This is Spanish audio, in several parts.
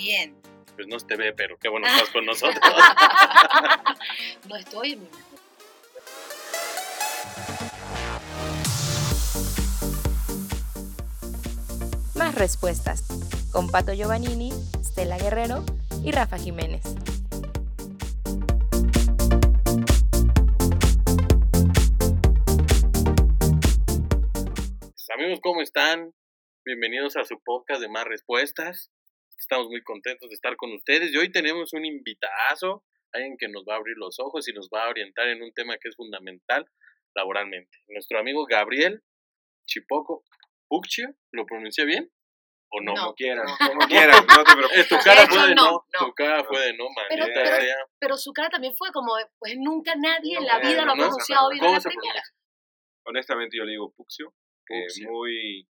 Bien. Pues no se te ve, pero qué bueno estás con nosotros. no estoy en mi mejor. Más respuestas con Pato Giovannini, Stella Guerrero y Rafa Jiménez. Pues, amigos, ¿cómo están? Bienvenidos a su podcast de Más Respuestas. Estamos muy contentos de estar con ustedes y hoy tenemos un invitazo, alguien que nos va a abrir los ojos y nos va a orientar en un tema que es fundamental laboralmente. Nuestro amigo Gabriel Chipoco Puccio, ¿lo pronuncié bien? ¿O no? No. Como quieras, como quieras, no te preocupes. Tu cara fue de no, no, tu cara fue de no, Pero- pero- sea. Pero su cara también fue como, pues nunca nadie en la vida lo ha pronunciado bien ¿Cómo la primera. pronuncia? Honestamente yo le digo Puxio, eh, Puccio. muy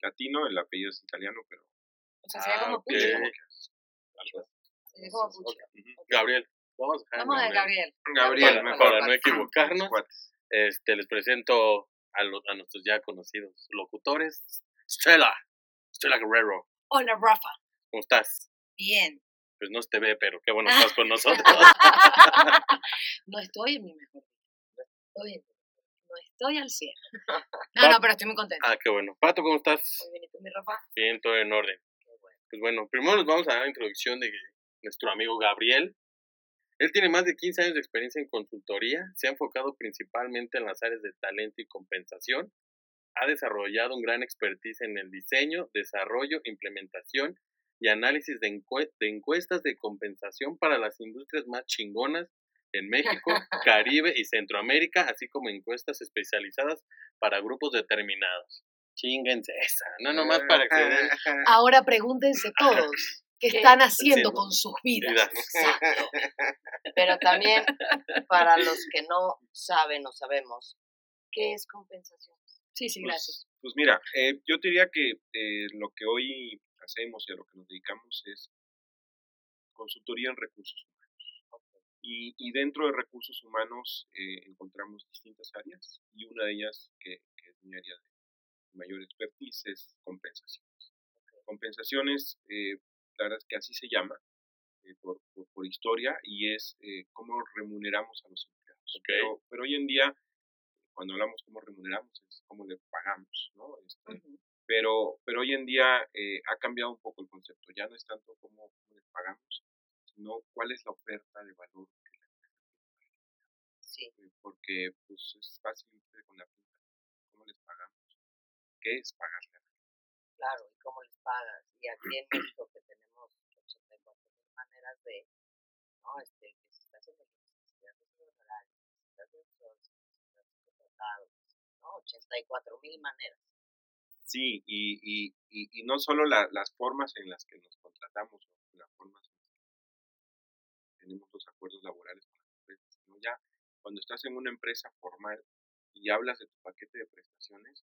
latino, el apellido es italiano, pero O sea, sería Ah, como algo. Sería. Gabriel, vamos a Vamos a Gabriel. Gabriel. Gabriel, Para- no equivocarnos. Este, les presento a, los- a nuestros ya conocidos locutores. Stella, Stella Guerrero, Hola, Rafa. ¿cómo estás? Bien. Pues no se te ve, pero qué bueno estás con nosotros. no estoy en mi mejor. No estoy en mi. No estoy al 100. No, no, pero estoy muy contenta. ah, qué bueno. Pato, ¿cómo estás? Muy bien, ¿y tú, mi Rafa? Bien, todo en orden. Pues bueno, primero nos vamos a dar la introducción de nuestro amigo Gabriel. Él tiene más de 15 años de experiencia en consultoría, se ha enfocado principalmente en las áreas de talento y compensación, ha desarrollado un gran expertise en el diseño, desarrollo, implementación y análisis de, encue- de encuestas de compensación para las industrias más chingonas en México, Caribe y Centroamérica, así como encuestas especializadas para grupos determinados. Chinguense esa, no nomás para que den Ahora pregúntense todos qué están haciendo con sus vidas. Vidas. Pero también para los que no saben o sabemos, ¿qué es compensación? Sí, sí, gracias. Pues, pues mira, eh, yo te diría que eh, lo que hoy hacemos y a lo que nos dedicamos es consultoría en recursos humanos. Y, y dentro de recursos humanos eh, encontramos distintas áreas y una de ellas, que, que es mi área de mayor expertise, es compensaciones. Compensaciones, eh, la verdad es que así se llama eh, por, por, por historia y es eh, cómo remuneramos a los empleados. Pero, pero hoy en día, cuando hablamos cómo remuneramos, es cómo le pagamos, ¿no? Este, pero, pero hoy en día eh, ha cambiado un poco el concepto. Ya no es tanto cómo, cómo les pagamos, sino cuál es la oferta de valor que la empresa. Sí. Eh, Porque pues, es fácil con la pinta. ¿Cómo les pagamos? ¿Qué es pagarle a la Claro, ¿y cómo les pagas? Y aquí en México que tenemos 84 mil maneras de, ¿no? Este, que si estás en el horario, si estás en sol, si estás contratado, ¿no? 84 mil maneras. Sí, y, y, y, y no solo la- las formas en las que nos contratamos, o las formas en las que tenemos los acuerdos laborales con las empresas, sino ya cuando estás en una empresa formal y hablas de tu paquete de prestaciones,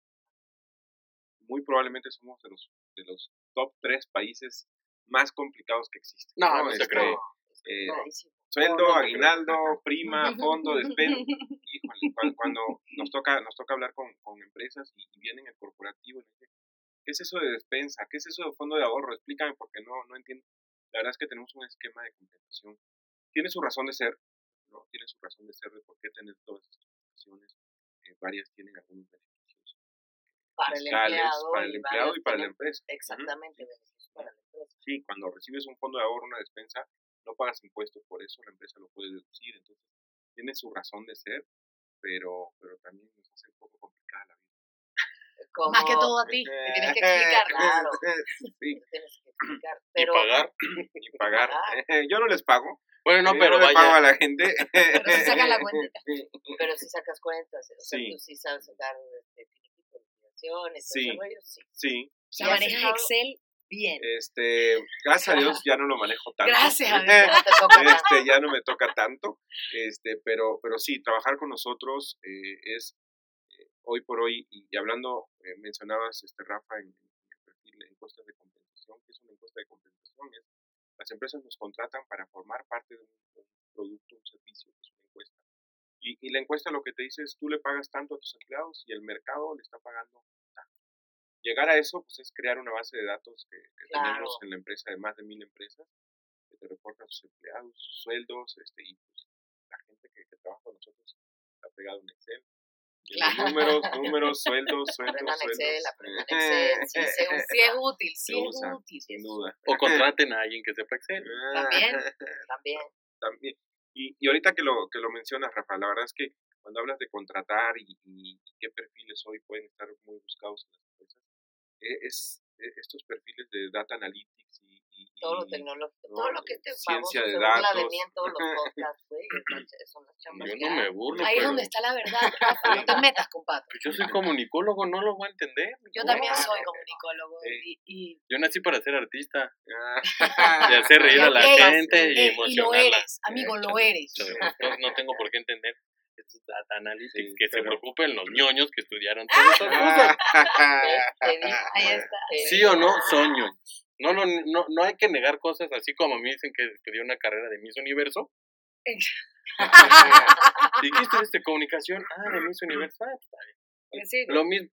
muy probablemente somos de los, de los top tres países más complicados que existen. No, no se Este, cree. eh, sueldo, No, no aguinaldo, prima, fondo, despensa. Híjole, cuan- cuando nos toca, nos toca hablar con, con empresas y, y vienen el corporativo ¿qué es eso de despensa? ¿Qué es eso de fondo de ahorro? Explícame porque no, no entiendo. La verdad es que tenemos un esquema de compensación. Tiene su razón de ser, ¿no? Tiene su razón de ser de por qué tener todas estas prestaciones. Eh, varias tienen algunos beneficios para el fiscales empleado, para el y empleado y para la empresa. Exactamente, beneficios para la empresa. Sí, cuando recibes un fondo de ahorro, una despensa, no pagas impuestos por eso, la empresa lo puede deducir, entonces tiene su razón de ser, pero, pero también nos hace un poco complicada la vida. Como- Más que todo a ti, que tienes que explicar. Claro. Sí, tienes que explicar. Y Pero, pagar. y pagar. pagar. Yo no les pago. Bueno, no, pero no le pago a vaya. la gente. Pero si sacas la cuenta. pero si sacas cuentas, o sea, Sí. tú sí sabes sacar este, Sí. rollo, sí. Sí, O sea, ¿Y has manejas Excel bien. este, gracias a Dios ya no lo manejo tanto. Gracias a Dios. Ya no te toca tanto. este, ya no me toca tanto, este, pero, pero sí, trabajar con nosotros eh, es eh, hoy por hoy, y, y hablando, eh, mencionabas, este, Rafa, en, el perfil de encuestas de compensación, que es una encuesta de compensación, es, las empresas nos contratan para formar parte de un, de un producto, un servicio, que es una encuesta. Y, y la encuesta lo que te dice es, tú le pagas tanto a tus empleados y el mercado le está pagando tanto. llegar a eso, pues es crear una base de datos que, que tenemos en la empresa de más de mil empresas, que te reportan sus empleados, sus sueldos, este, y pues la gente que, que trabaja con nosotros está pegado en Excel. Claro. números, números, sueldos, sueldos, Aprendan sueldos. Excel, aprendan Excel, sí, usa. Sí es útil, sí es usa, útil. sin duda. O contraten a alguien que sepa Excel. También. También. También. Y, y ahorita que lo, que lo mencionas, Rafa, la verdad es que cuando hablas de contratar y, qué perfiles hoy pueden estar muy buscados en las empresas, eh, es, eh, estos perfiles de data analytics y, y- Todo lo y- tecnológico. no, todo lo que este ciencia famoso de se burla de datos. mí en todos los podcasts, güey. es- Son las chambas Yo que no me burlo, Ahí es pero donde está la verdad, Rafa, no te metas, compadre. pues yo soy comunicólogo, no lo voy a entender. Yo también soy comunicólogo Sí. y, y, Yo nací para ser artista, de hacer reír a la Ey, gente y eh, y lo eres, amigo, lo eres. No, no tengo por qué entender estos data analytics, Sí, que se pero- preocupen los ñoños que estudiaron todas esas cosas. Ahí está. ¿Sí o no? Son ñoños. No, lo- no, no hay que negar cosas así como a mí dicen que estudié una carrera de Miss Universo. ¿Y qué estudiaste comunicación? Ah, de Miss Universo. Ah, bien. Sí, Lo mismo.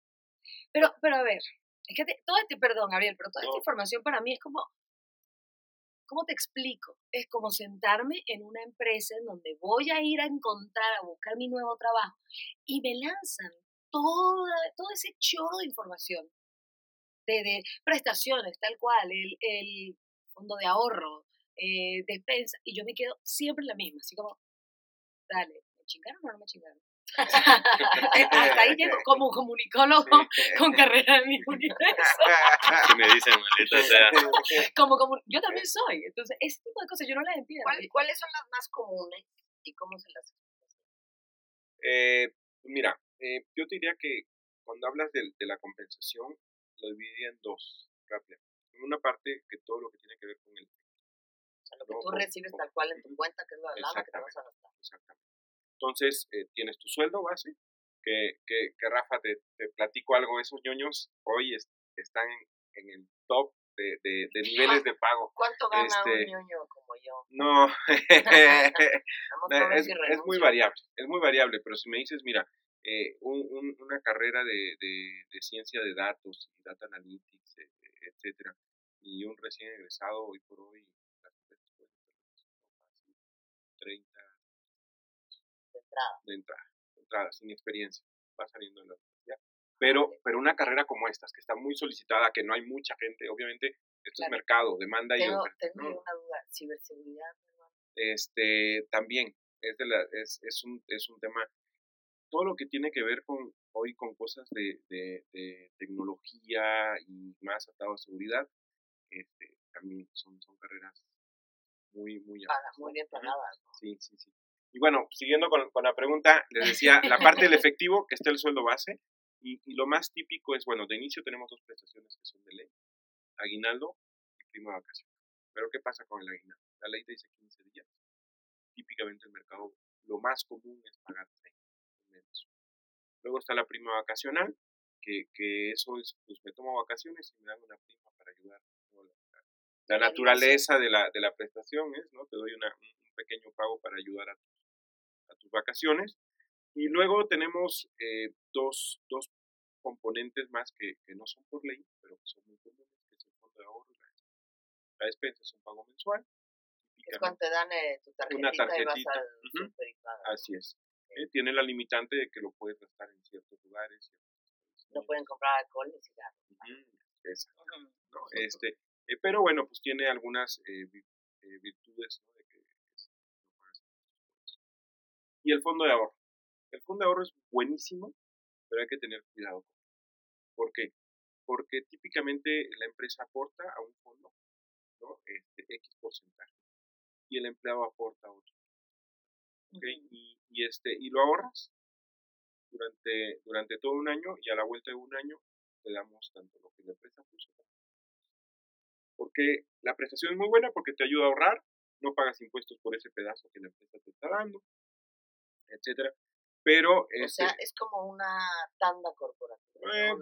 Pero, pero a ver, es que te- todo este, perdón, Gabriel, pero toda esta información para mí es como, ¿cómo te explico? Es como sentarme en una empresa en donde voy a ir a encontrar, a buscar mi nuevo trabajo y me lanzan toda, todo ese chorro de información, de, de prestaciones, tal cual, el, el fondo de ahorro, eh, despensa, y yo me quedo siempre en la misma, así como, dale, ¿me chingaron o no me chingaron? Hasta ahí llego como comunicólogo con carrera en mi universo. Si me dicen, maldita sea. Como, como, yo también soy. Entonces, ese tipo de cosas yo no las entiendo. ¿cuál- ¿Cuáles son las más comunes y cómo se las Eh, mira, eh, yo te diría que cuando hablas de, de la compensación, lo dividiría en dos, rápido. En una parte que todo lo que tiene que ver con el O sea, lo que No, tú recibes tal cual en tu cuenta, que es lo de lana que te vas a gastar. Exactamente. Entonces, eh, tienes tu sueldo base, que, que, que Rafa, te, te platico algo, esos ñoños hoy es- están en, en el top de, de, de niveles de pago. ¿Cuánto gana Este, un ñoño como yo? No, es, es muy variable, es muy variable, pero si me dices, mira, eh, un- un- una carrera de, de, de ciencia de datos y data analytics, eh, etcétera, y un recién egresado hoy por hoy, las empresas pueden ofrecer fácil 30 de entrada. de entrada, de entrada, sin experiencia, va saliendo de la universidad. Pero, pero una carrera como estas, que está muy solicitada, que no hay mucha gente, obviamente, esto es Claro. mercado, demanda y Tengo, oferta. tengo ¿no? una duda. Ciberseguridad. Este, también, es, de la, es, es, un, es un tema, todo lo que tiene que ver con hoy con cosas de, de, de tecnología y más atado a seguridad, este, también son, son carreras muy, muy muy bien. ¿no? Sí, sí, sí. Y bueno, siguiendo con, con la pregunta, les decía, la parte del efectivo, que está el sueldo base, y, y lo más típico es, bueno, de inicio tenemos dos prestaciones que son de ley, aguinaldo y prima vacacional. Pero ¿qué pasa con el aguinaldo? La ley te dice 15 días. Típicamente el mercado, lo más común es pagar 6 meses. Luego está la prima vacacional, que, que eso es, pues me tomo vacaciones y me dan una prima para ayudar. ¿no? La, la La naturaleza de la, de la prestación es, ¿no? Te doy una, un pequeño pago para ayudar a tus, a tus vacaciones. Y luego tenemos eh, dos, dos componentes más que, que no son por ley, pero que son muy comunes, que es el fondo de ahorro y la despensa. La despensa es un pago mensual. Es cuando te dan eh, tu tarjetita, y vas tarjetita, al. Así es. Eh, tiene la limitante de que lo puedes gastar en ciertos lugares. No pueden comprar alcohol ni cigarros. Este, eh, pero bueno, pues tiene algunas eh, eh, virtudes. Y el fondo de ahorro. El fondo de ahorro es buenísimo, pero hay que tener cuidado. ¿Por qué? Porque típicamente la empresa aporta a un fondo ¿no? este, X porcentaje y el empleado aporta otro. Y, y, este, y lo ahorras durante, durante todo un año y a la vuelta de un año te damos tanto lo que la empresa puso porque la prestación es muy buena porque te ayuda a ahorrar, no pagas impuestos por ese pedazo que la empresa te está dando, etcétera. Pero O este, sea, es como una tanda corporativa. eh,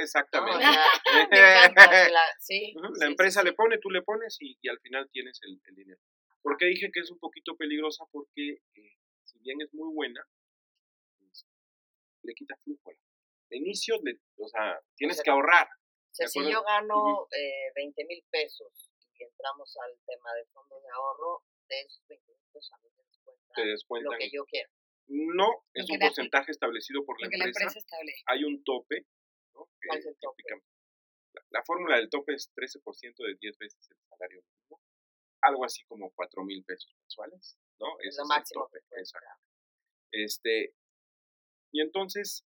exactamente. La- sí, Ujú, sí, La sí, empresa sí. le pone, tú le pones y, y al final tienes el, el dinero. ¿Por qué dije que es un poquito peligrosa? Porque eh, si bien es muy buena, pues, le quita flujo. la- De inicio, le- o sea, tienes sea, que ahorrar. O sea, si yo gano eh, 20 mil pesos y entramos al tema de fondos de ahorro, de esos 20 mil pesos a mí me descuentan Te lo descuentan. que yo quiero. No, es un la- porcentaje establecido por la Lo que la empresa. empresa establece. Hay un tope, ¿no? ¿Cuál es el tope? La, la fórmula del tope es 13% de 10 veces el salario mínimo. Algo así como 4 mil pesos mensuales, ¿no? Es lo máximo tope. Exacto. Este, y entonces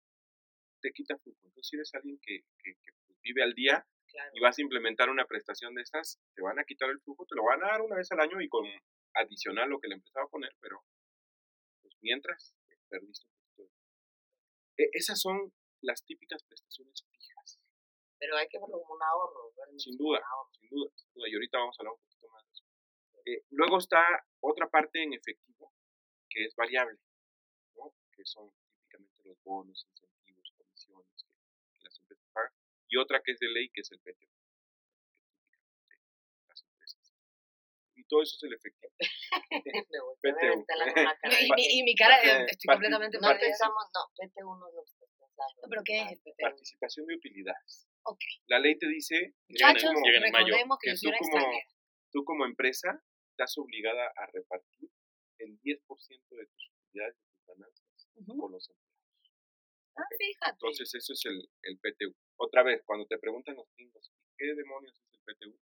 te quita flujo. Entonces, si eres alguien que, que- que, vive al día Claro. y vas a implementar una prestación de estas, te van a quitar el flujo, te lo van a dar una vez al año y con adicional lo que la empresa va a poner, pero pues mientras eh, perdiste un poquito de... E- esas son las típicas prestaciones fijas, Pero hay que verlo como un ahorro. sin duda, sin duda, sin duda, y ahorita vamos a hablar un poquito más de eso. Eh, luego está otra parte en efectivo, que es variable, ¿no? que son típicamente los bonos, incentivos, comisiones que, que las empresas pagan, y otra que es de ley, que es el PTU, que típicamente las empresas. Y todo eso es el efectivo. PTU. Y, mi, y mi cara, eh, estoy completamente No pensamos, no, PT1 no es lo pensando. No, pero ¿qué es el PTU? Participación de utilidades. Ok. La ley te dice, Muchachos, como, recordemos que que tú una como- tú como empresa estás obligada a repartir el 10% de tus utilidades, de tus ganancias, Ujú. con los empleados. Ah, fíjate. Entonces, eso es el, el PTU. Otra vez, cuando te preguntan los gringos, ¿qué demonios es el PTU?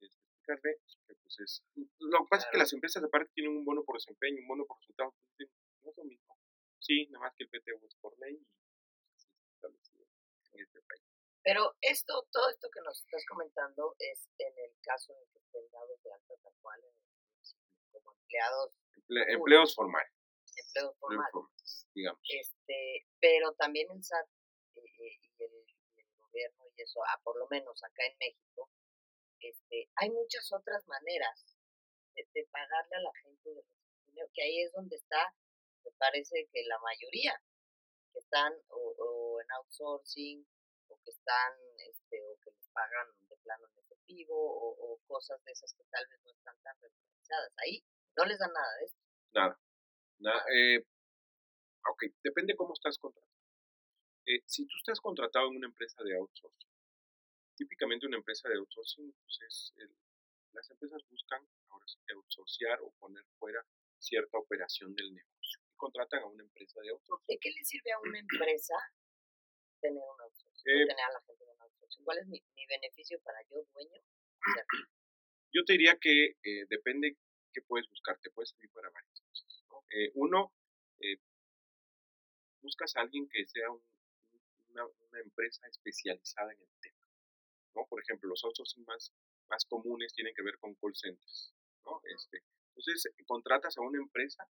Es explicarle que pues es... Lo que pasa es que las empresas aparte tienen un bono por desempeño, un bono por resultados, pues, no es lo mismo. Sí, nada más que el PTU es por ley y así está establecido en este país. Pero esto, todo esto que nos estás comentando es en el caso en el que estén dados de alta tal cual como empleados, Emple- empleos formales. empleos formales. digamos. Este, pero también el SAT eh, eh, y, el, gobierno y eso, ah, por lo menos acá en México, este, hay muchas otras maneras de, de pagarle a la gente de dinero, que ahí es donde está, me parece que la mayoría que están o, o en outsourcing o que están este o que les pagan de plano en efectivo o, o cosas de esas que tal vez no están tan regularizadas ahí no les dan nada de esto Nada. Nada, eh, ok, depende cómo estás contratado. Eh, si tú estás contratado en una empresa de outsourcing, típicamente una empresa de outsourcing, pues es el- las empresas buscan ahora outsourciar o poner fuera cierta operación del negocio y contratan a una empresa de outsourcing. ¿de qué le sirve a una empresa tener un outsourcing Eh, tener a la gente en un outsourcing cuál es mi, mi beneficio para yo dueño Yo te diría que eh, depende qué puedes buscar, te puede servir para varias cosas. ¿no? Eh, uno, eh, buscas a alguien que sea un- una, una empresa especializada en el tema. ¿no? Por ejemplo, los outsourcing más, más comunes tienen que ver con call centers. ¿no? Este, entonces, contratas a una empresa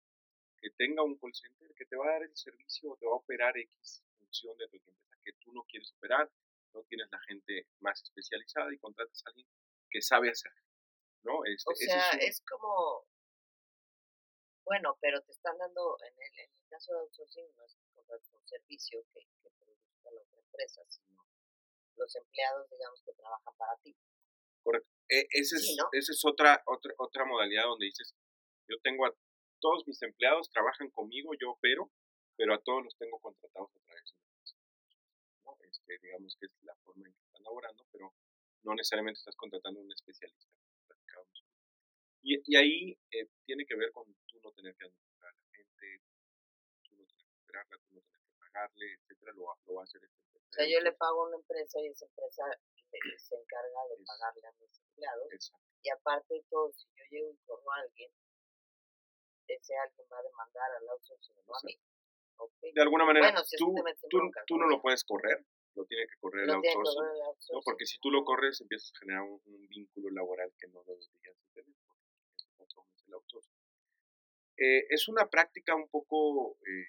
que tenga un call center que te va a dar el servicio o te va a operar X función de tu empresa que tú no quieres operar, no tienes la gente más especializada y contratas a alguien que sabe hacer. ¿no? Este, o sea un- es como bueno pero te están dando en el, en el caso de outsourcing no es que contratas un servicio que, que produzca la otra empresa sino los empleados digamos que trabajan para ti Correcto. E- ese es, Sí, ¿no? esa es otra, otra, otra modalidad donde dices, yo tengo a todos mis empleados, trabajan conmigo, yo opero, pero a todos los tengo contratados a través de una empresa. Este, digamos que es la forma en que están laborando, pero no necesariamente estás contratando a un especialista. Y, y ahí eh, tiene que ver con tú no tener que administrar a la gente, tú no tener que operarla, tú no tener que pagarle, etcétera, lo, lo va a hacer empresa. o sea yo le pago a una empresa y esa empresa eh, se encarga de pagarle a mis empleados Exacto. y aparte de todo si yo llego y corro a alguien ese alguien va a demandar al outsourcing no a mí Ok. De alguna manera, Bueno, si tú, tú, tú no lo puedes correr, lo tiene que correr el No outsourcing. el ¿no? Porque si tú lo corres, empiezas a generar un, un vínculo laboral que no deberías de tener, porque este es el outsourcing. Eh, es una práctica un poco... eh,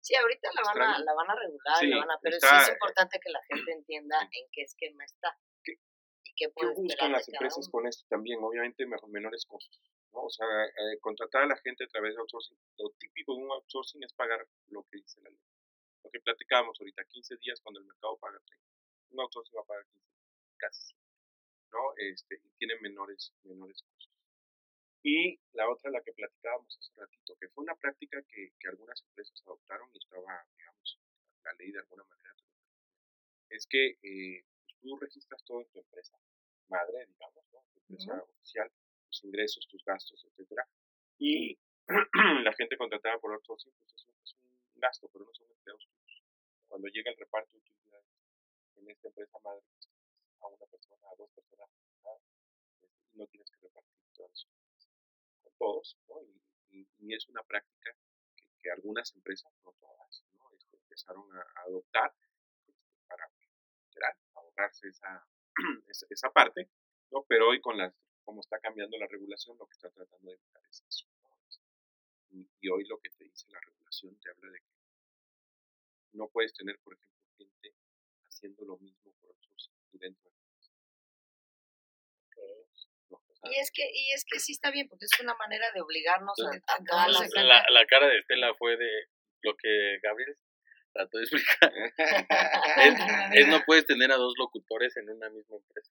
Sí, ahorita la van a, la van a regular, Sí, la van a, pero está, sí es eh, importante que la gente entienda en qué esquema está ¿Qué- y qué ¿Qué puede buscan esperar las empresas con esto también? Obviamente me- menores costos. ¿no? O sea, eh, contratar a la gente a través de outsourcing, lo típico de un outsourcing es pagar lo que dice la ley. Lo que platicábamos ahorita, 15 días cuando el mercado paga 30. Un outsourcing va a pagar 15 casi ¿no? Este, y tiene menores, menores costos. Y la otra, la que platicábamos hace ratito, que fue una práctica que, que algunas empresas adoptaron y estaba, digamos, la ley de alguna manera, es que eh, pues tú registras todo en tu empresa madre, digamos, ¿no? tu empresa oficial, tus ingresos, tus gastos, etcétera, y la gente contratada por outsourcing pues es gasto, pero no son empleados tuyos. Cuando llega el reparto de utilidades en esta empresa madre, pues, a una persona, a dos personas, y no tienes que repartir todo eso con todos, ¿no? Y, y, es una práctica que, algunas empresas, no todas. Este, empezaron a, adoptar este, para ahorrarse esa, esa, esa, parte, ¿no? Pero hoy con las, como está cambiando la regulación, lo que está tratando de evitar es eso. Y, hoy lo que te dice la regulación te habla de no puedes tener, por ejemplo, gente haciendo lo mismo por otros y dentro de y es que y es que sí está bien porque es una manera de obligarnos a, a, a la, la, la, cara de Estela fue de lo que Gabriel trató de explicar. Es, es, no puedes tener a dos locutores en una misma empresa.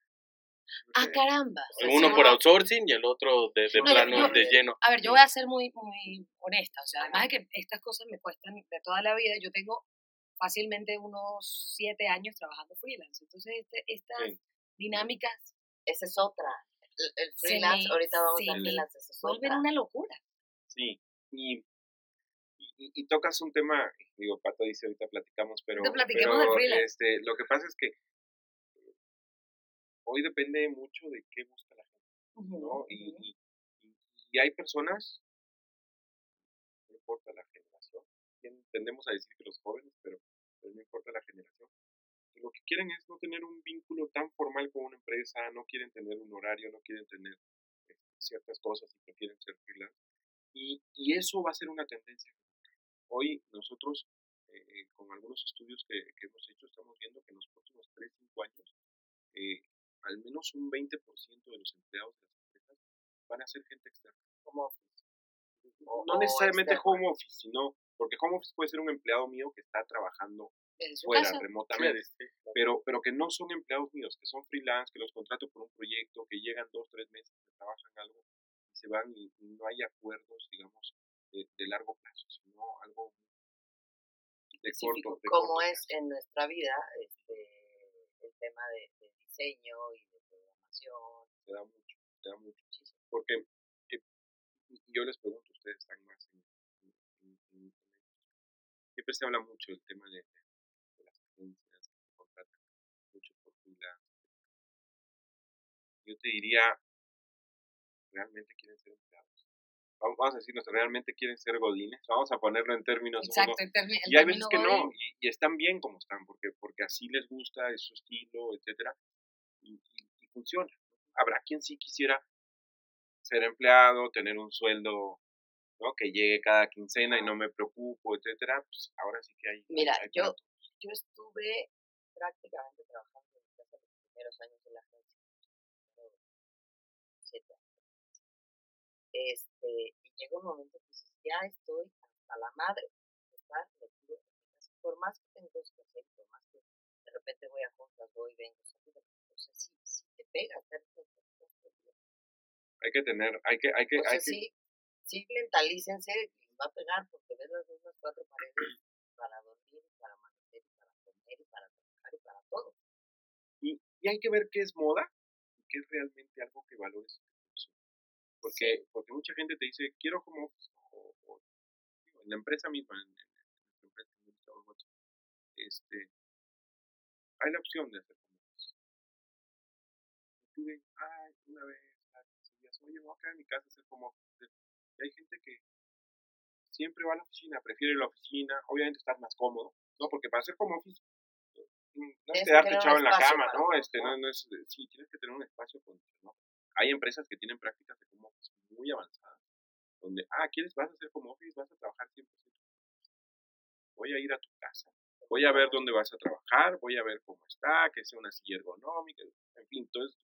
Ah caramba. Uno por outsourcing y el otro de, de no, plano yo, de lleno. a ver yo voy a ser muy muy honesta o sea además de que estas cosas me cuestan de toda la vida yo tengo fácilmente unos siete años trabajando freelance entonces este, estas sí. dinámicas esa es otra el, el freelance, sí, ahorita vamos sí. a freelance, eso es vuelven una locura. Sí, y, y, y, tocas un tema, digo, Pato dice ahorita platicamos, pero, pero. Este, lo que pasa es que hoy depende mucho de qué busca la gente, uh -huh, ¿no? Y, uh -huh. y, y, hay personas, no importa la generación, tendemos a decir que los jóvenes, pero, pero no importa la generación, lo que quieren es no tener un vínculo tan formal con una empresa, no quieren tener un horario, no quieren tener eh, ciertas cosas y prefieren ser freelance. Y, y, eso va a ser una tendencia. Hoy nosotros, eh, con algunos estudios que, que, hemos hecho, estamos viendo que en los próximos 3, 5 años, eh, al menos un 20% de los empleados de las empresas van a ser gente externa. Home office. No necesariamente home office, sino porque home office puede ser un empleado mío que está trabajando fuera, casa. remotamente, sí. pero, pero que no son empleados míos, que son freelance, que los contrato por un proyecto, que llegan dos, tres meses, que trabajan algo y se van y, y no hay acuerdos, digamos, de, de, largo plazo, sino algo de corto. De como corto es en nuestra vida este, el tema de, de, diseño y de programación. Te da mucho, te da mucho. Porque eh, yo les pregunto, ustedes están más siempre se habla mucho del tema de agencias que contratan mucho por freelance. Yo te diría, realmente quieren ser empleados. Vamos, vamos a decirnos, realmente quieren ser godines. Vamos a ponerlo en términos. Exacto, el y hay veces que no, y, y, están bien como están, porque, porque así les gusta, es su estilo, etcétera, y, y, y funciona. Habrá quien sí quisiera ser empleado, tener un sueldo ¿no? que llegue cada quincena y no me preocupo, etcétera, pues ahora sí que hay. Mira, hay yo, yo estuve prácticamente trabajando en casa los primeros años de la agencia, siete años. Este, y llega un momento que dices, ya estoy hasta la madre de estar metido en mi casa. Por más que tengo que hacer, por más que de repente voy a juntas, voy, vengo, salgo, o sea, si, si te pega estar hay que tener, hay que, hay que, o sea, hay que... Sí, sí mentalícense, les va a pegar porque ves las mismas cuatro paredes para dormir, para amanecer, para comer y para trabajar y para todo. Y, y hay que ver qué es moda y qué es realmente algo que valores. Porque, porque mucha gente te dice, quiero como, o, o, en la empresa misma, en, en, en la empresa este, hay la opción de hacer como Tú ves, ay, una vez, oye, voy a quedar en mi casa a hacer como hay gente que siempre va a la oficina, prefiere la oficina, obviamente estás más cómodo, ¿no? Porque para hacer como office no es quedarte echado en la cama, ¿no? Este, no, no es, sí, tienes que tener un espacio con, ¿no? Hay empresas que tienen prácticas de como office muy avanzadas, donde, ah, ¿quieres, vas a hacer como office, vas a trabajar 100%. Voy a ir a tu casa, voy a ver dónde vas a trabajar, voy a ver cómo está, que sea una silla ergonómica, en fin, entonces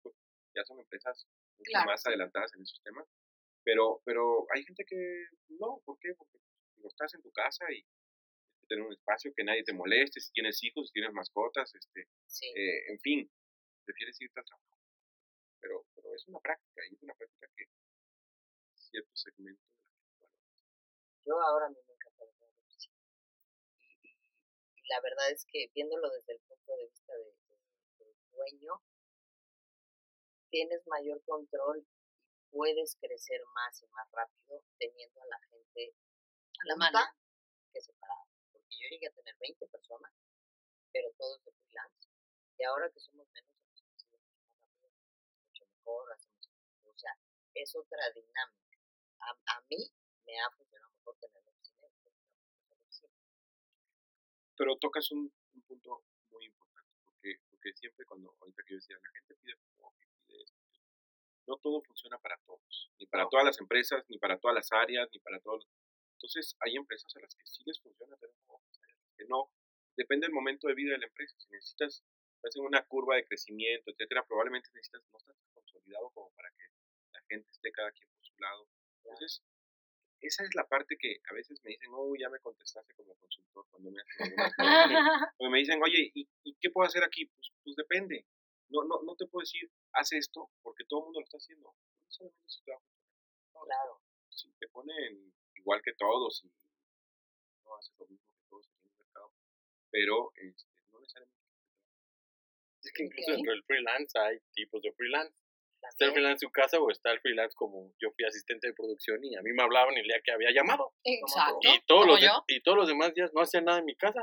ya son empresas mucho claro. más adelantadas en esos temas. Pero, pero hay gente que no, ¿por qué? Porque digo, estás en tu casa y tienes que tener un espacio que nadie te moleste, si tienes hijos, si tienes mascotas, este, sí. eh, en fin, prefieres irte al trabajo. Pero, pero es una práctica, y es una práctica que cierto segmento de la gente. Yo ahora me encanta la oficina. Y, y, la verdad es que viéndolo desde el punto de vista de, de, del dueño tienes mayor control puedes crecer más y más rápido teniendo a la gente A la mano. que separada. Porque yo llegué a tener 20 personas, pero todos de freelance. Y ahora que somos menos, crecido mucho mejor, hacemos, o sea, es otra dinámica. A, a mí me ha funcionado mejor tener oficina. Pero tocas un, un punto muy importante, porque, porque siempre cuando, ahorita que yo decía, la gente pide no todo funciona para todos, ni para todas las empresas, ni para todas las áreas, ni para todos. Entonces, hay empresas a las que sí les funciona las que no. Depende del momento de vida de la empresa. Si necesitas, estás en una curva de crecimiento, etcétera, probablemente necesitas no estar consolidado como para que la gente esté cada quien por su lado. Entonces, esa es la parte que a veces me dicen, oh, ya me contestaste como consultor cuando me hacen algunas preguntas. Cuando me dicen, oye, ¿y, y qué puedo hacer aquí? Pues, pues depende. No, no, no te puedo decir, haz esto, porque todo el mundo lo está haciendo. No si te va a funcionar. Claro. Si te ponen igual que todos y no haces lo mismo que todos en el mercado, pero este, no necesariamente. Es que incluso dentro del freelance hay tipos de freelance. Está el freelance en su casa o está el freelance como yo fui asistente de producción y a mí me hablaban el día que había llamado. Exacto. Y todos, los de- y todos los demás días no hacía nada en mi casa,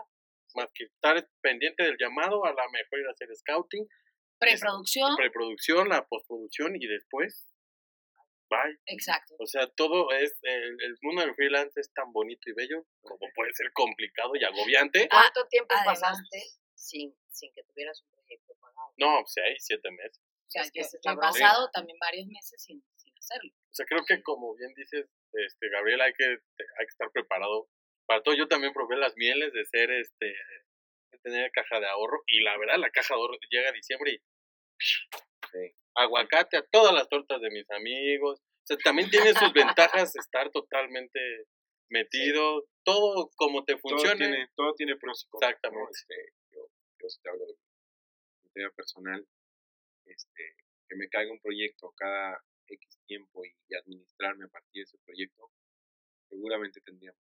más que estar pendiente del llamado, a la mejor ir a hacer scouting, Preproducción. preproducción, la postproducción y después, bye. Exacto. O sea, todo es, el, el mundo del freelance es tan bonito y bello como puede ser complicado y agobiante. Ah, ¿Cuánto tiempo además. pasaste sin, sin que tuvieras un proyecto pagado? No, seis, siete meses. O sea, Es que yo, yo he pasado también varios meses sin, sin hacerlo. O sea, creo que como bien dices, este, Gabriel, hay que, hay que estar preparado para todo. Yo también probé las mieles de ser, este, de tener caja de ahorro y la verdad, la caja de ahorro llega a diciembre y Sí. aguacate a todas las tortas de mis amigos. O sea, también tiene sus ventajas estar totalmente metido, todo como te Todo funcione. tiene, todo tiene pros y contras. ¿no? Exactamente. Este, yo, yo si te hablo de mi tema personal, este, que me caiga un proyecto cada X tiempo y, y administrarme a partir de ese proyecto, seguramente tendríamos.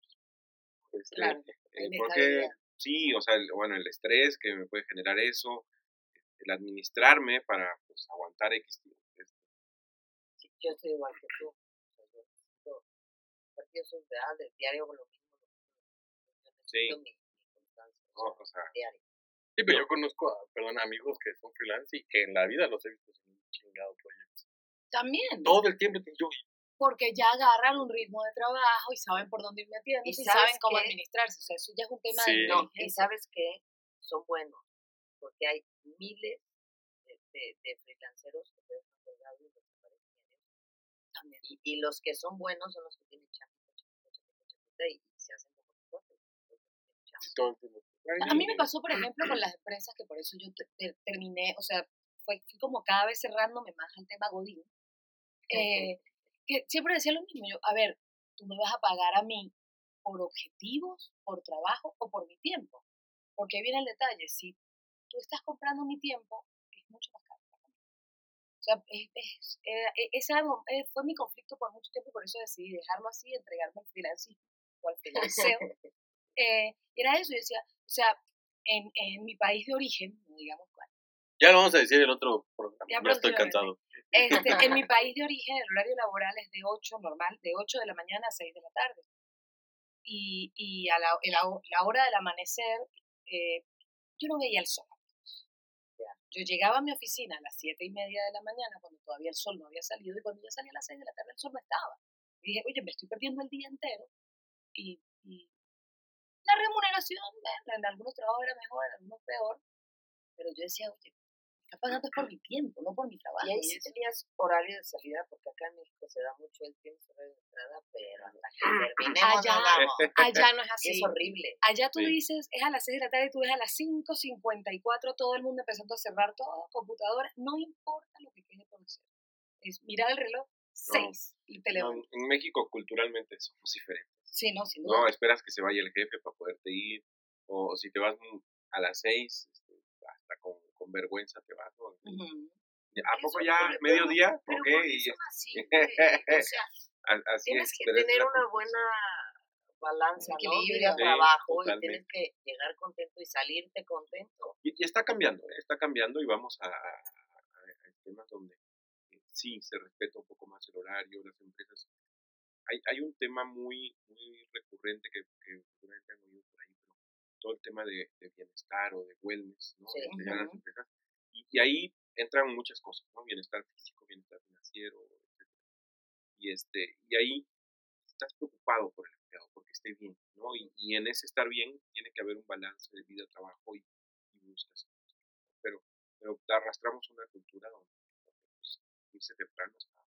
Este, Claro. eh, porque sí, o sea, el- bueno, el estrés que me puede generar eso, el administrarme para pues, aguantar X tiempo. Sí, yo estoy igual que tú. Yo yo soy real, del diario con lo mismo, Sí. mi, mi ¿no? o sea, diario. Sí, pero yo conozco a, perdón, amigos que son freelance y que en la vida los he visto sin un chingado proyecto. También. Todo el tiempo, yo, Porque ya agarran un ritmo de trabajo y saben por dónde ir metiendo ¿Y y, saben cómo qué? administrarse. O sea, eso ya es un tema Sí. de No, y sabes que son buenos, porque hay miles de, de, de freelanceros que te dejan colgado y desaparecen. Y, y los que son buenos son los que tienen chapita, chapita, chapita, chapita, y, y se hacen como. A mí me pasó, por ejemplo, con las empresas, que por eso yo te- te- terminé, o sea, fue, fui como cada vez cerrándome más al tema Godín, eh, que siempre decía lo mismo, yo, a ver, tú me vas a pagar a mí por objetivos, por trabajo o por mi tiempo. Porque ahí viene el detalle, si tú estás comprando mi tiempo, es mucho más caro. para mí. O sea, es, es- era- e- mo- eh, fue mi conflicto por mucho tiempo, por eso decidí dejarlo así, entregarme al freelancing o al freelanceo. Eh, era eso, yo decía, o sea, en, en mi país de origen, no digamos cuál, Ya lo vamos a decir el otro programa. Ya Ya, estoy cansado. este, en mi país de origen el horario laboral es de 8 normal, de 8 de la mañana a 6 de la tarde. Y, y a la, la, la hora del amanecer, eh, yo no veía el sol. Yo llegaba a mi oficina a las 7 y media de la mañana, cuando todavía el sol no había salido, y cuando ya salía a las 6 de la tarde el sol no estaba. Y dije, oye, me estoy perdiendo el día entero. Y, y la remuneración, en algunos trabajos era mejor, en algunos peor. Pero yo decía, oye, me está pagando es por mi tiempo, no por mi trabajo. Y ahí sí tenías horario de salida, porque acá en México se da mucho el tiempo horario de entrada, pero hasta que terminemos Allá, vamos. allá no es así. es horrible. Allá tú Sí. dices, es a las 6 de la tarde y tú ves a las 5.54 todo el mundo empezando a cerrar todo, computadoras, no importa lo que quede por hacer. Es mirar el reloj, 6 y te no, levantas. en México culturalmente somos diferentes. Sí, no, sin duda. No, esperas que se vaya el jefe para poderte ir. O si te vas a las seis, este, hasta con, con vergüenza te vas. ¿no? Ujú. ¿A poco Eso, ya? pero- ¿Mediodía? Pero Ok. ¿por qué y son así? O sea, así tienes es, que pero tener una buena balanza, ¿no? Equilibrio. Sí, trabajo, y tienes que llegar contento y salirte contento. Y, y está cambiando, ¿eh? está cambiando y vamos a, a, a- temas donde sí se respeta un poco más el horario, las empresas. Hay, hay un tema muy, muy recurrente que, que seguramente han oído por ahí, pero todo el tema de, de bienestar o de wellness, ¿no? Sí. De las empresas. Y, y ahí entran muchas cosas, ¿no? Bienestar físico, bienestar financiero, etc. Y, este, y ahí estás preocupado por el empleado, porque esté bien, ¿no? Y, y en ese estar bien tiene que haber un balance de vida-trabajo y, y buscas. Pero, pero arrastramos una cultura donde, donde, pues, irse temprano está.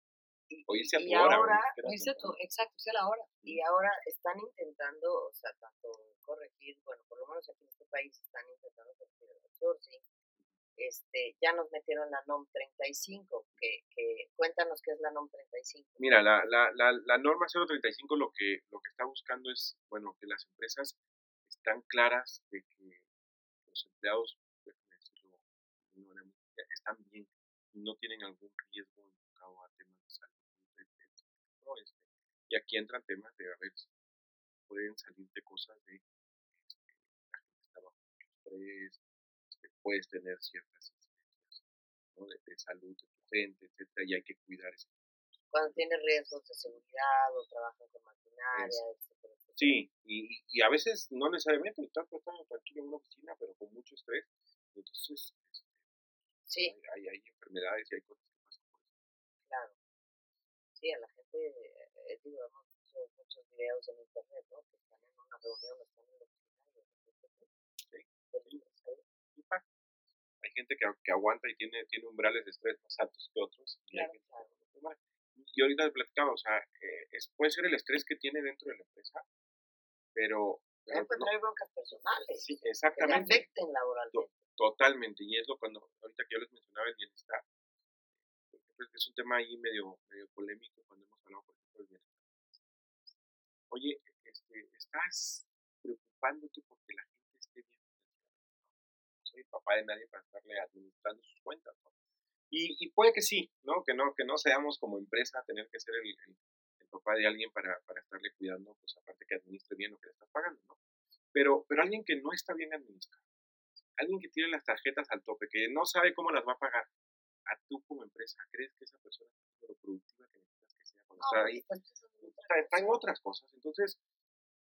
Y, O irse a y tu hora. ahora, o irse a exacto, la hora. y ahora están intentando, o sea, tanto corregir, bueno, por lo menos aquí en este país están intentando corregir el outsourcing. Este, ya nos metieron la NOM 35, que, que cuéntanos qué es la NOM 35. Mira, la, la, la, la norma 035 lo que, lo que está buscando es, bueno, que las empresas están claras de que los empleados, decirlo están bien y no tienen algún riesgo enfocado a temas de salud, ¿no? Este, y aquí entran temas de, a ver, pueden salir de cosas de, este, la gente está bajo mucho estrés, este, puedes tener ciertas incidencias, ¿no? de, de salud de tu gente, etcétera, y hay que cuidar ese Cuando tiene riesgos de seguridad o trabajan con maquinaria, etcétera, etcétera. Sí, y, y a veces no necesariamente estás estando tranquilo en una oficina, pero con mucho estrés. Entonces, este, Sí, hay, hay, hay enfermedades y hay cosas Sí, a la gente, eh, digo, hemos visto muchos videos en internet, ¿no? Que están en una reunión, pues. Hay gente que, que aguanta y tiene, tiene umbrales de estrés más altos que otros. Y, hay Claro, toma. y ahorita platicaba, o sea, eh, es, puede ser el estrés que tiene dentro de la empresa, pero, no- traer broncas personales sí, que exactamente. afecten laboralmente. Totalmente, y es lo cuando, ahorita que yo les mencionaba el bienestar, ejemplo, es un tema ahí medio, medio polémico cuando hemos hablado, por ejemplo, del. Oye, este, estás preocupándote porque la gente esté bien. No soy papá de nadie para estarle administrando sus cuentas, ¿no? Y, y puede que sí, ¿no? Que no, que no seamos como empresa tener que ser el, el- el papá de alguien para, para estarle cuidando, pues aparte que administre bien lo que le estás pagando, ¿no? Pero, pero alguien que no está bien administrado, alguien que tiene las tarjetas al tope, que no sabe cómo las va a pagar, a tú como empresa, ¿crees que esa persona es lo productiva que necesitas que sea cuando No, está ahí? Está, está en otras cosas. Entonces,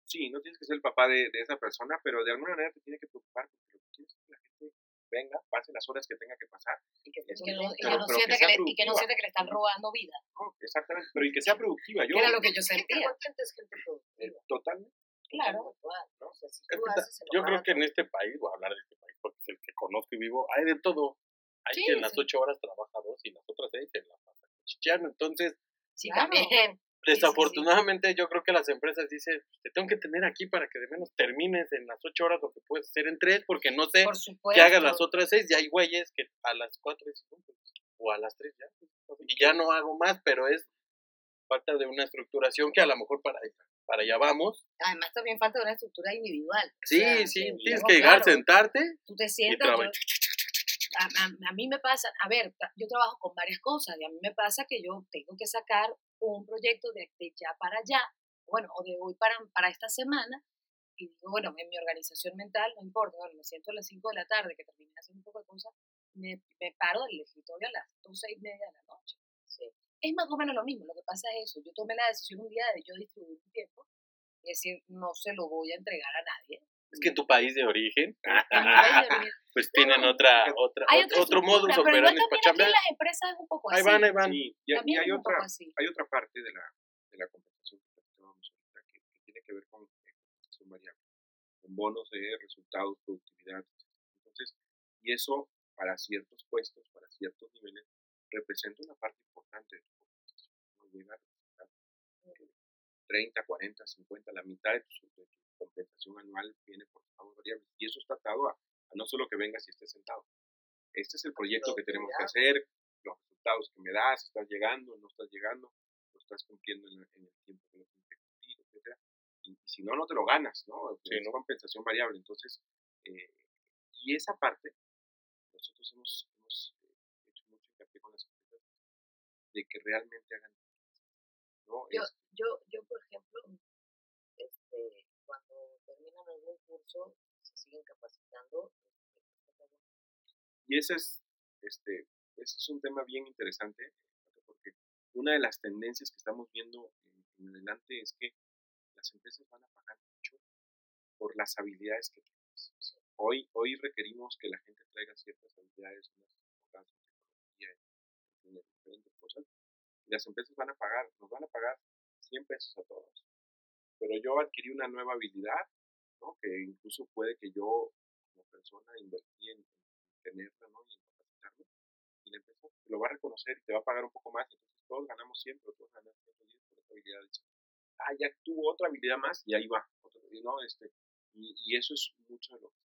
sí, no tienes que ser el papá de, de esa persona, pero de alguna manera te tiene que preocupar porque lo que quieres es que la gente venga, pase las horas que tenga que pasar. Y que Y que no, y que no pero que siente sea que le, no que están robando vida. ¿no? Exactamente, pero y que sea productiva. Yo, era lo que yo sentía. es gente productiva. totalmente. Claro. ¿no? O sea, si Es que haces yo creo que en este país, voy a hablar de este país porque es el que conozco y vivo, hay de todo. Hay Sí, que en las ocho horas trabaja dos y las otras seis se la pasa chicheando. Entonces, Sí, Claro. también. sí, sí. desafortunadamente, yo creo que las empresas dicen, te tengo que tener aquí para que de menos termines en las ocho horas lo que puedes hacer en tres, porque no sé que hagas las otras seis. Y hay güeyes que a las cuatro dicen, "No, pues", o a las tres ya. Y ya no hago más, pero es falta de una estructuración que a lo mejor para, para allá vamos. Además, también falta una estructura individual. O Sí, sea, sí, tienes que llegar, claro, sentarte Tú te sientas. yo- a, a- mí me pasa, a ver, yo trabajo con varias cosas y a mí me pasa que yo tengo que sacar un proyecto de, de ya para allá, bueno, o de hoy para, para esta semana, y digo, bueno, en mi organización mental, no importa, bueno, me siento a las 5 de la tarde, que terminé haciendo un poco de cosas, me, me paro del escritorio a las 12 y media de la noche. Sí. Es más o menos lo mismo, lo que pasa es eso, yo tomé la decisión un día de yo distribuir mi tiempo, y decir, no se lo voy a entregar a nadie. Es que en tu país de origen, pues tienen otra, otra, Hay otro, otra otro modus estructura, pero igual operandi para también aquí chambear. las empresas es un poco así. Ahí van, ahí van. Sí, y, y También hay otra, hay otra parte de la, de la compensación que platicábamos ahorita que, que tiene que ver con eh, compensación variable, con bonos de resultados, productividad. Entonces, y eso para ciertos puestos, para ciertos niveles, representa una parte importante de tu compensación. ¿no? Llega a representar eh, 30, 40, 50, la mitad de tu, de tu compensación anual viene por pagos variables. Y eso está atado a, a no solo que vengas y estés sentado. Este es el proyecto que tenemos que hacer, los resultados que me das, estás llegando, no estás llegando, lo estás cumpliendo en, en el tiempo que lo tienes que cumplir, etc. Y, y si no, no te lo ganas, ¿no? Sí, es ¿no? compensación variable. Entonces, eh, y esa parte, nosotros hemos, hemos hecho mucho hincapié con las empresas de que realmente hagan ¿no? Yo, Es- yo, yo, por ejemplo, este, cuando terminan algún curso, se siguen capacitando. este, Y ese es, este, ese es un tema bien interesante, una de las tendencias que estamos viendo en adelante es que las empresas van a pagar mucho por las habilidades que tienes. Hoy, hoy requerimos que la gente traiga ciertas habilidades, unas en en diferentes cosas. Y las empresas van a pagar, nos van a pagar 100 pesos a todos. Pero yo adquirí una nueva habilidad, ¿no? que incluso puede que yo, como persona, invertí en, tenerla ¿no? y en capacitarme. Y la empresa lo va a reconocer y te va a pagar un poco más. Entonces todos ganamos siempre, todos ganamos 110 por esa habilidad. Ah, ya tuvo otra habilidad más y ahí va. ¿no? este, y, y eso es mucho de lo que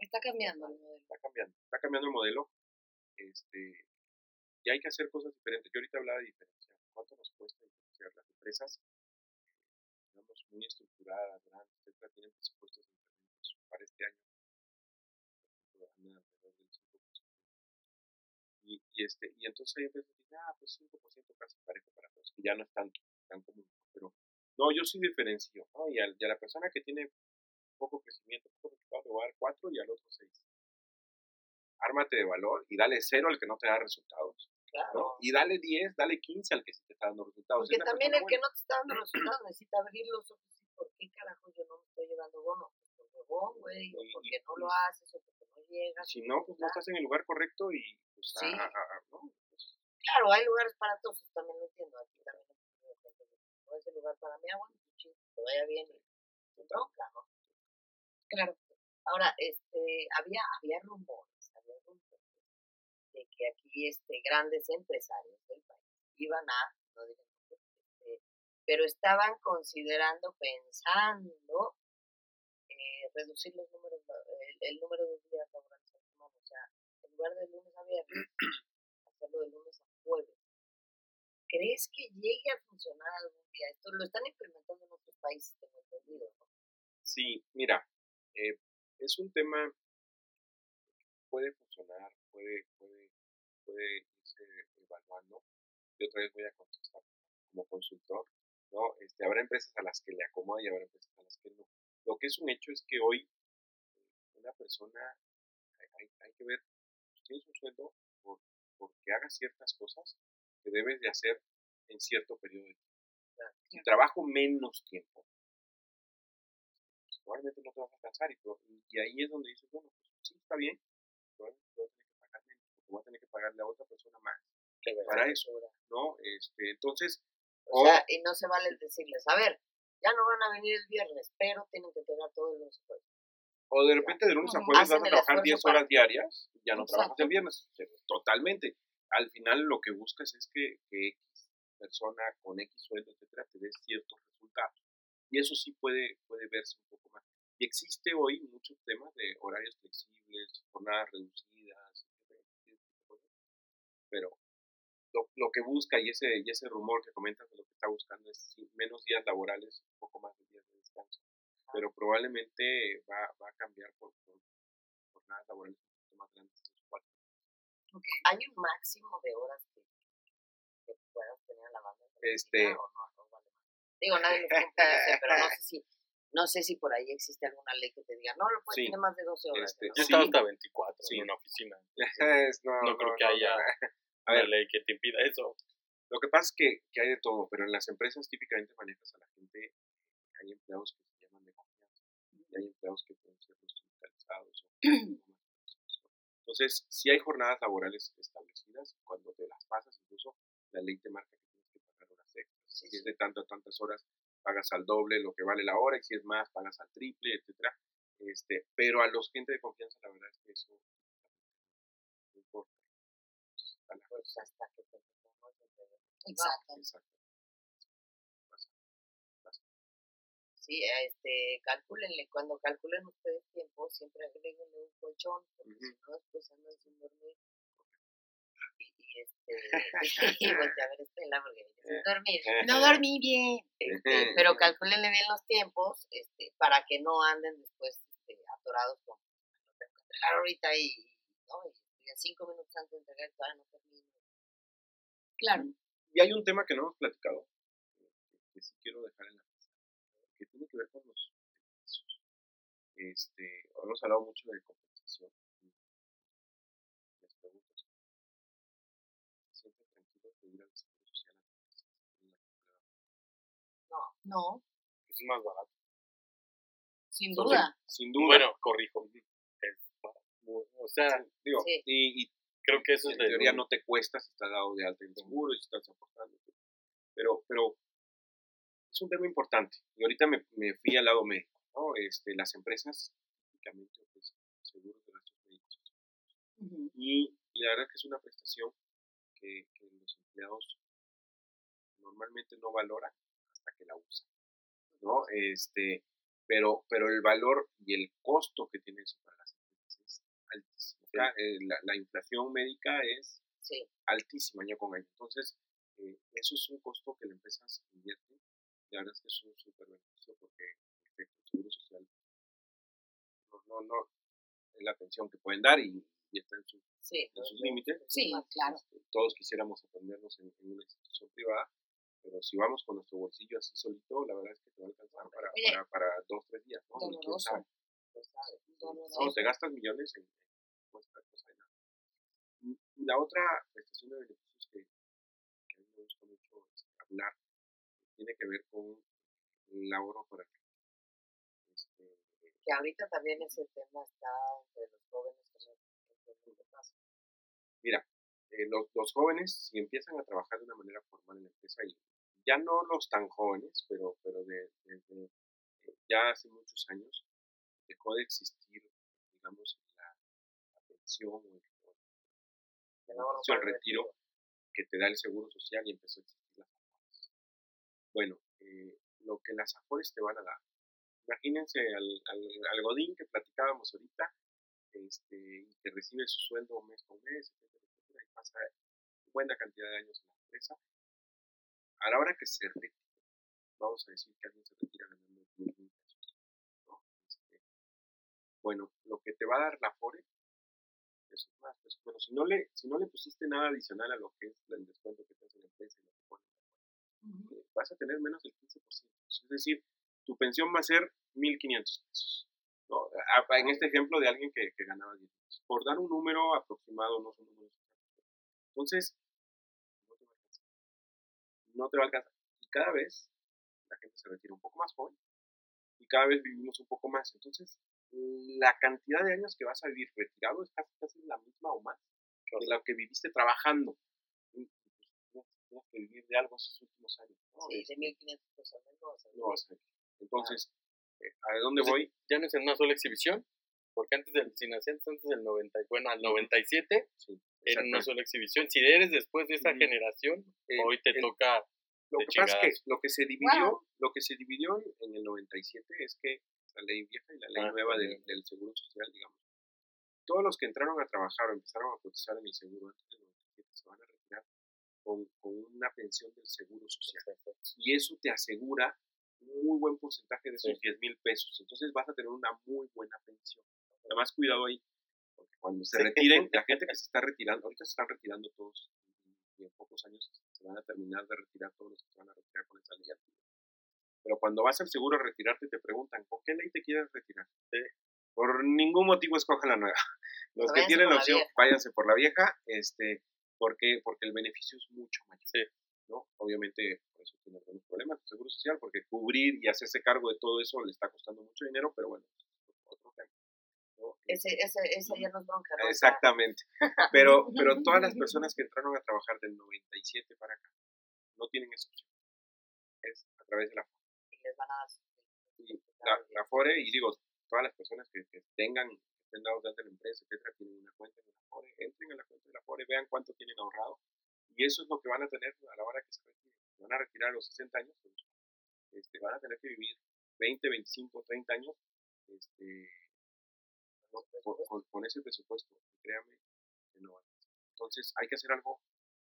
Está cambiando el modelo. Está cambiando, está cambiando el modelo. Este, y hay que hacer cosas diferentes. Yo ahorita hablaba de diferenciar. ¿Cuánto nos cuesta diferenciar? Las empresas, digamos, muy estructuradas, grandes, etcétera, tienen presupuestos incrementos para este año. Y, y, este, y entonces hay empresas que dicen, ah, pues 5% casi parejo para todos, que ya no es tanto, tan común. Pero no, yo sí diferencio, ¿no? Y a, y a la persona que tiene poco crecimiento, poco resultado, le voy a dar 4 y al otro 6. Ármate de valor y dale 0 al que no te da resultados. Claro. Y dale 10, dale 15 al que sí te está dando resultados. Porque también el que no te está dando resultados necesita abrir los ojos y por qué carajo yo no me estoy llevando bono. Pues por huevón, güey, o porque no lo haces, o porque no llegas. Si no, pues no estás en el lugar correcto y pues Sí. a- a- a- ¿no? Pues, Claro, hay lugares para todos, también lo entiendo. Aquí también no es el lugar para mí, bueno, pues que vaya bien y bronca, ¿no? Claro. Ahora, este, había, había rumores de que aquí este, grandes empresarios del país iban a, no digo este, pero estaban considerando, pensando, eh, reducir los números, el, el número de días laborales o sea, en lugar de lunes a viernes, hacerlo de lunes a jueves. ¿Crees que llegue a funcionar algún día? Esto lo están implementando en otros países, tengo entendido, ¿no? Sí, mira, eh, es un tema puede funcionar, puede, puede, puede irse evaluando. Yo otra vez voy a contestar como consultor, ¿no? Este, habrá empresas a las que le acomoda y habrá empresas a las que no. Lo que es un hecho es que hoy eh, una persona, hay, que ver, pues, tienes un sueldo por, porque hagas ciertas cosas que debes de hacer en cierto periodo de tiempo. Si trabajo menos tiempo, pues, probablemente no te vas a alcanzar y- y ahí es donde dices, bueno, pues sí, está bien, probablemente voy a tener que pagar menos, porque voy a tener que pagarle a otra persona más para eso, ¿no? Este, entonces, O sea, y no se vale decirles, a ver, ya no van a venir el viernes, pero tienen que entregar todo el lunes y jueves. O de repente de lunes a jueves vas a trabajar esfuerzo 10 para- horas diarias y ya no trabajas Exacto. el viernes. Totalmente. Al final lo que buscas es que, que X persona con X sueldo, etcétera, te dé ciertos resultados. Y eso sí puede, puede verse un poco más. Y existe hoy muchos temas de horarios flexibles, jornadas reducidas, pero lo, lo que busca y ese, y ese rumor que comentas de lo que está buscando es menos días laborales, un poco más de días de descanso pero probablemente va, va a cambiar por, por jornadas laborales un poquito más grandes. ¿Hay un máximo de horas que, que puedas tener en la banda? Este- oficina o no? No vale? Digo, nadie lo pero no sé si no sé si por ahí existe alguna ley que te diga, no lo puedes Sí. tener más de 12 horas. Este, ¿no? Yo Sí. estaba hasta 24 Sí. en una oficina. Es- no, No creo que haya A una ver. ley que te impida eso. Lo que pasa es que, que hay de todo, pero en las empresas típicamente manejas a la gente, hay empleados que se llaman de confianza y hay empleados que pueden ser hospitalizados. o Entonces, si hay jornadas laborales establecidas, cuando te las pasas, incluso la ley te marca que tienes que pagar horas extras. Si es de tanto a tantas horas, pagas al doble lo que vale la hora, y si es más, pagas al triple, etcétera. Este, pero a los gente de confianza, la verdad es que eso no importa. Pues hasta que te. Exacto. Exacto. Sí, este, calcúlenle, cuando calculen ustedes tiempo, siempre agréguenle un colchón, porque Ujú. si no después andan sin dormir. Este, y voltea a ver Estela porque sin dormir. No dormí bien. Este, pero calcúlenle bien los tiempos, este, para que no anden después este, atorados con, que entregar ahorita y, ¿no? y cinco minutos antes de entregar todavía no termino. Claro. Y hay un tema que no hemos platicado, que, sí quiero dejar en la mesa, que tiene que ver con los. Este, hemos hablado mucho de compensación. Les pregunto, ¿se sienten pedir al Seguro Social antes de la temporada. No, Es más barato. sin Porque- duda. Sin duda. Bueno, corrijo. Es barato. O sea, digo, Sí. y, y creo que eso es en de teoría no te cuesta si estás dado de alta en seguro y si estás aportando. Pero, pero es un tema importante. Y ahorita me, me fui al lado médico. ¿no? Este, las empresas típicamente ofrecen seguros de gastos médicos. Ujú. Y, y la verdad que es una prestación que, que los empleados normalmente no valoran que la usan. ¿no? Este, pero, pero el valor y el costo que tiene eso para las empresas es altísimo. Sea, eh, la, la inflación médica es Sí. altísima año con año. Entonces, eh, eso es un costo que la empresa se invierte. La verdad es que es un súper beneficio porque el seguro social no, no, no es la atención que pueden dar y, y está en, su- Sí. en sus límites. Sí, claro. Todos quisiéramos atendernos en, en una institución privada, pero si vamos con nuestro bolsillo así solito, la verdad es que te va a alcanzar para, para, para dos, tres días. ¿no? Y quién Doloroso. sabe. Doloroso. No, te gastas millones en pues, cosa de nada. Y la otra prestación de beneficios que, que a mí me gusta mucho este, hablar tiene que ver con el ahorro para. Este, Que ahorita también ese tema está entre los jóvenes que pasa. Mira, eh, los, los jóvenes, si empiezan a trabajar de una manera formal en la empresa, y ya no los tan jóvenes, pero, pero de, desde ya hace muchos años, dejó de existir, digamos, la, la pensión o el, retiro que te da el seguro social y empezó a existir las AFORES. Bueno, eh, lo que las AFORES te van a dar, imagínense al, al, al Godín que platicábamos ahorita, este, y que recibe su sueldo mes con mes, etcétera, etcétera, y pasa buena cantidad de años en la empresa. A la hora que se retira, vamos a decir que alguien se retira ganando 10 mil pesos. ¿no? Este, bueno, lo que te va a dar la FORE es más, pues, bueno, si no, le, si no le pusiste nada adicional a lo que es el descuento que te hace la empresa y lo que pone, eh, vas a tener menos del 15%. Es decir, tu pensión va a ser 1.500 pesos. ¿no? En este ejemplo de alguien que, que ganaba 10 pesos. Por dar un número aproximado, no son números. Entonces, No te va a alcanzar. Y cada vez la gente se retira un poco más joven y cada vez vivimos un poco más. Entonces, la cantidad de años que vas a vivir retirado es casi, casi la misma o más de la que viviste trabajando. Pues, tienes, tienes que vivir de algo esos últimos años. ¿no? Sí, de 1500 pesos al mes no vas a no vas a vivir. Entonces, eh, ¿a dónde Pues, voy? ya no es en una sola exhibición. Porque antes del, nacías antes del 90, bueno, al 97 Sí, era una sola exhibición. Si eres después de esa generación, Eh, hoy te el- toca Lo que pasa es que lo que se dividió, lo que se dividió en, en el 97 es que la ley vieja y la ley Ah, nueva del, seguro social, digamos. Todos los que entraron a trabajar o empezaron a cotizar en el seguro antes del 97 se van a retirar con, con una pensión del seguro social. Y eso te asegura un muy buen porcentaje de esos 10 mil pesos. Entonces vas a tener una muy buena pensión. Además, cuidado ahí, cuando se retiren, la gente que se está retirando, ahorita se están retirando todos, y en pocos años se van a terminar de retirar todos los que se van a retirar con esa ley. Pero cuando vas al seguro a retirarte, te preguntan, ¿con qué ley te quieres retirar? Por ningún motivo escojan la nueva. Los que tienen la opción, vieja. váyanse por la vieja, este, porque, porque el beneficio es mucho mayor. Sí. ¿no? Obviamente, por eso tiene algunos problemas el seguro social, porque cubrir y hacerse cargo de todo eso le está costando mucho dinero, pero bueno. ¿No? Ese, ese, ese ya nos bronca, ¿no? Exactamente. Pero, pero todas las personas que entraron a trabajar del 97 para acá no tienen esa opción. Es a través de la Y les van a dar su- y la, la FORE, y digo, todas las personas que, que tengan, que estén dados de la empresa, etcétera, tienen una cuenta en la FORE, entren a la cuenta de la FORE, vean cuánto tienen ahorrado, y eso es lo que van a tener a la hora que se retiren. Van a retirar a los 60 años, pues, este, van a tener que vivir 20, 25, 30 años este. Con, con- con ese presupuesto, créame que no. Entonces hay que hacer algo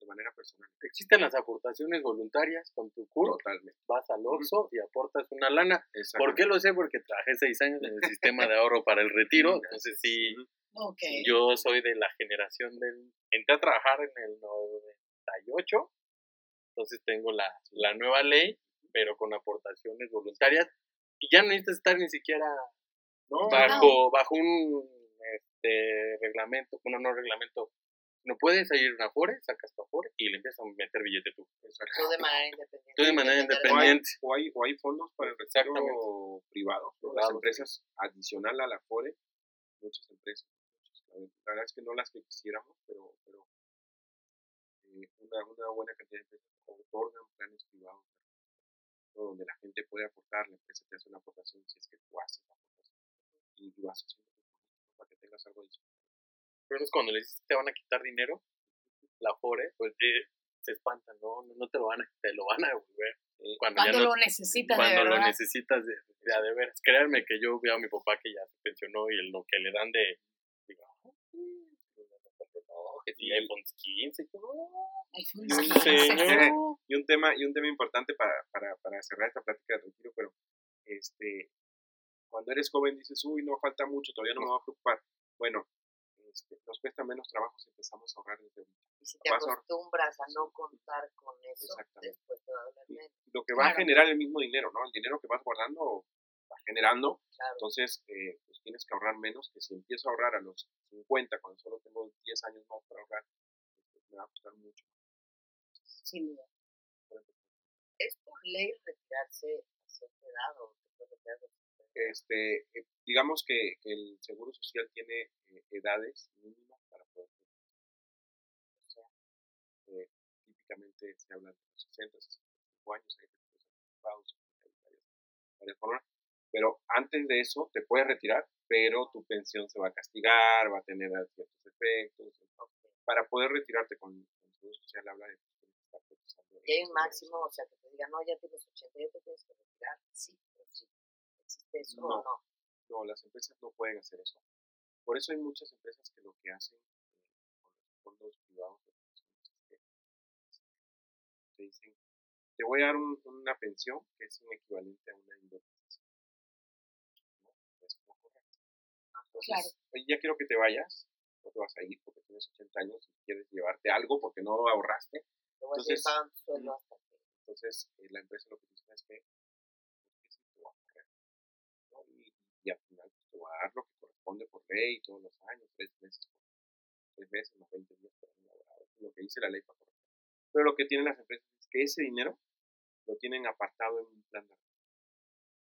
de manera personal. Existen las aportaciones voluntarias con tu CUR. Totalmente. Vas al Oxxo y aportas una lana. ¿Por qué lo sé? Porque trabajé seis años en el sistema de ahorro para el retiro. Entonces sí, Ujú. Ok. yo soy de la generación del... Entré a trabajar en el 98. Entonces tengo la, la nueva ley, pero con aportaciones voluntarias. Y ya no necesitas estar ni siquiera No, bajo, bajo un este, reglamento, bueno, no reglamento, No puedes ir a una Afore, sacas tu Afore y le empiezas a meter billete tú. Tú de manera independiente. Tú de manera independiente. o hay, o hay fondos para el retiro privado, ¿no? las empresas adicional a la FORE, muchas empresas, muchas, la verdad es que no las que quisiéramos, pero, pero eh, una, una buena cantidad de empresas otorgan planes privados ¿no? donde la gente puede aportar, la empresa te hace una aportación si es que tú haces la y lo haces para que tengas algo adicional. Pero es cuando le dices te van a quitar dinero, la Afore, pues eh, se espantan, ¿no? No, no te lo van a, te lo van a devolver. Eh, Cuando, ya Cuando no, lo necesitas de cuando lo verdad. necesitas de, de de veras. Créanme que yo veo a mi papá que ya se pensionó y lo que le dan de. Digo, "Ah, sí, no, que sí, iPhone 15. y y un 15. señor. Y un tema, y un tema importante para, para, para cerrar esta plática de retiro, pero este, cuando eres joven dices, uy, no falta mucho, todavía no me voy a preocupar. Bueno, este, nos cuesta menos trabajo si empezamos a ahorrar desde ahorita. Y si te Vas acostumbras a no contar con eso, después te va a doler menos. Lo que va a generar el mismo dinero, ¿no? El dinero que vas guardando va generando, Claro. entonces eh, pues tienes que ahorrar menos, que si empiezo a ahorrar a los 50, cuando solo tengo 10 años más para ahorrar, pues, me va a costar mucho. Sin duda. ¿Es por ley retirarse a cierta edad o retirar a los 50? Este, eh, digamos que, que el Seguro Social tiene eh, edades mínimas para poder O sea, eh, típicamente se habla de los 60, 65 años, hay varias, varias formas. Pero antes de eso te puedes retirar, pero tu pensión se va a castigar, va a tener ciertos efectos. Para poder retirarte con, con el Seguro Social habla de Y hay un máximo, o sea, que te digan, no, ya tienes 80, ya te tienes que retirar. Sí, pero sí. ¿Existe eso o No. no? Las empresas no pueden hacer eso. Por eso hay muchas empresas que lo que hacen eh, con los fondos privados te dicen, te voy a dar un- una pensión que es un equivalente a una indemnización. ¿No? Es poco correcto. Entonces, Claro. oye, ya quiero que te vayas, no te vas a ir porque tienes 80 años y quieres llevarte algo porque no ahorraste. Entonces. Entonces, eh, la empresa lo que dice es que, pues, que sí te va a correr, ¿no? Y, y al pues, lo que corresponde por ley todos los años, tres meses, tres meses más 20 días por año laborado, lo que dice la ley. Pero lo que tienen las empresas es que ese dinero lo tienen apartado en un plan de.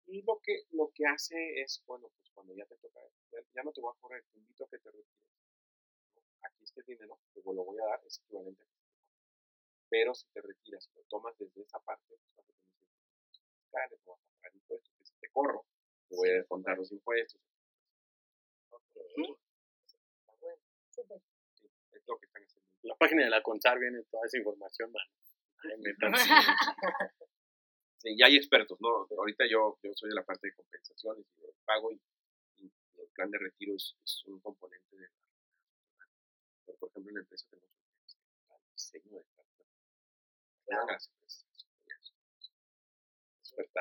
Y lo que, lo que hace es, bueno, pues cuando ya te toca, ya, no te voy a correr, te invito a que te retires. Aquí este dinero, te lo voy a dar, es equivalente a que. Pero si te retiras lo tomas desde esa parte, pues vas a tener ciertos impuestos fiscales, no vas a pagar impuestos, que si te corro, te voy a descontar los impuestos. Ok. Está bueno. Súper. Sí, es lo que están haciendo. La página de la CONSAR viene toda esa información, man. Sí, ya hay expertos, ¿no? Ahorita yo, yo soy de la parte de compensaciones y de pago y, y el plan de retiro es, es un componente de Pero, por ejemplo, en la empresa tenemos un diseño de.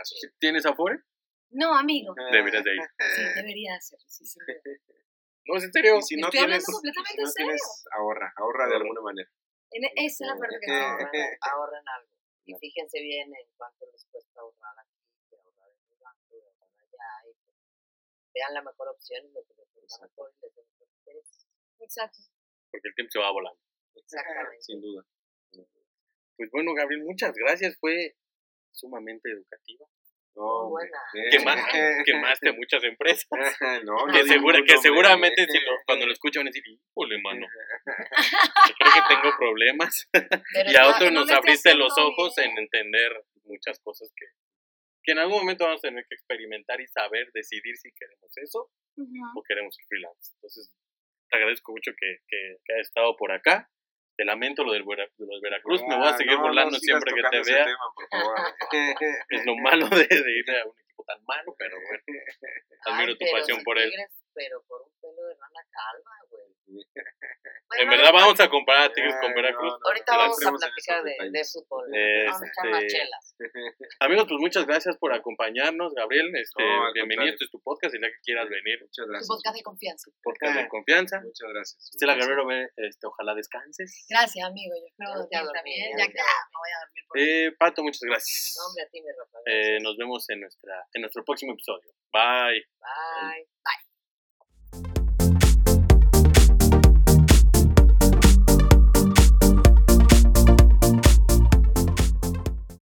¿Sí ¿Tienes Afore? No, amigo. Deberías de ir. Sí, debería hacerlo. Sí, duda. No, es en serio. Y si no tienes, completamente si no serio. tienes, ahorra, ahorra de alguna manera. En- e, esa es la parte que Ahorren, estoy ahorren algo. Y fíjense bien en cuánto les cuesta ahorrar aquí, que ahorrar en el banco, y ahorrar allá. Y pues, vean la mejor opción y lo que les venga mejor y les mejor interés. Exacto. Porque el tiempo se va volando. Exactamente. Sin duda. Pues bueno, Gabriel, muchas gracias. Fue sumamente educativa. No, buena. Eh, Quema- quemaste a muchas empresas. no, no Que, segura- que seguramente si lo- cuando lo escuchan van a decir, híjole, mano, creo que tengo problemas. Pero Y a otros no nos abriste los ojos bien. en entender muchas cosas que, que en algún momento vamos a tener que experimentar y saber decidir si queremos eso o queremos el freelance. Entonces, te agradezco mucho que, que, que hayas estado por acá. Te lamento lo del, Vera- de los Veracruz. Me voy a Ah, seguir no, burlando siempre que te vea. tema, por favor. Es lo malo de, de ir a un equipo tan malo, pero bueno, admiro Ay, tu pero pasión si por él. Pero por un pelo de rana calva, güey. En Bueno, verdad ahorita- vamos a comparar a Tigres con Ay, Veracruz. no, no, Ahorita vamos a en platicar de, de fútbol. Este- Vamos a echar más chelas. Amigos, pues muchas gracias por acompañarnos, Gabriel. Este, bienvenido, este es tu podcast, el día que quieras venir, Muchas Tu gracias. podcast de confianza. podcast de confianza. Muchas gracias. Estela Guerrero, este, ojalá descanses. Gracias, amigo. Yo espero dormí, también. ya que ah, me voy a dormir por Eh, Pato, muchas gracias. No, hombre, a ti, mi Rafa. Eh, nos vemos en, nuestra, en nuestro próximo episodio. Bye. Bye. Bye.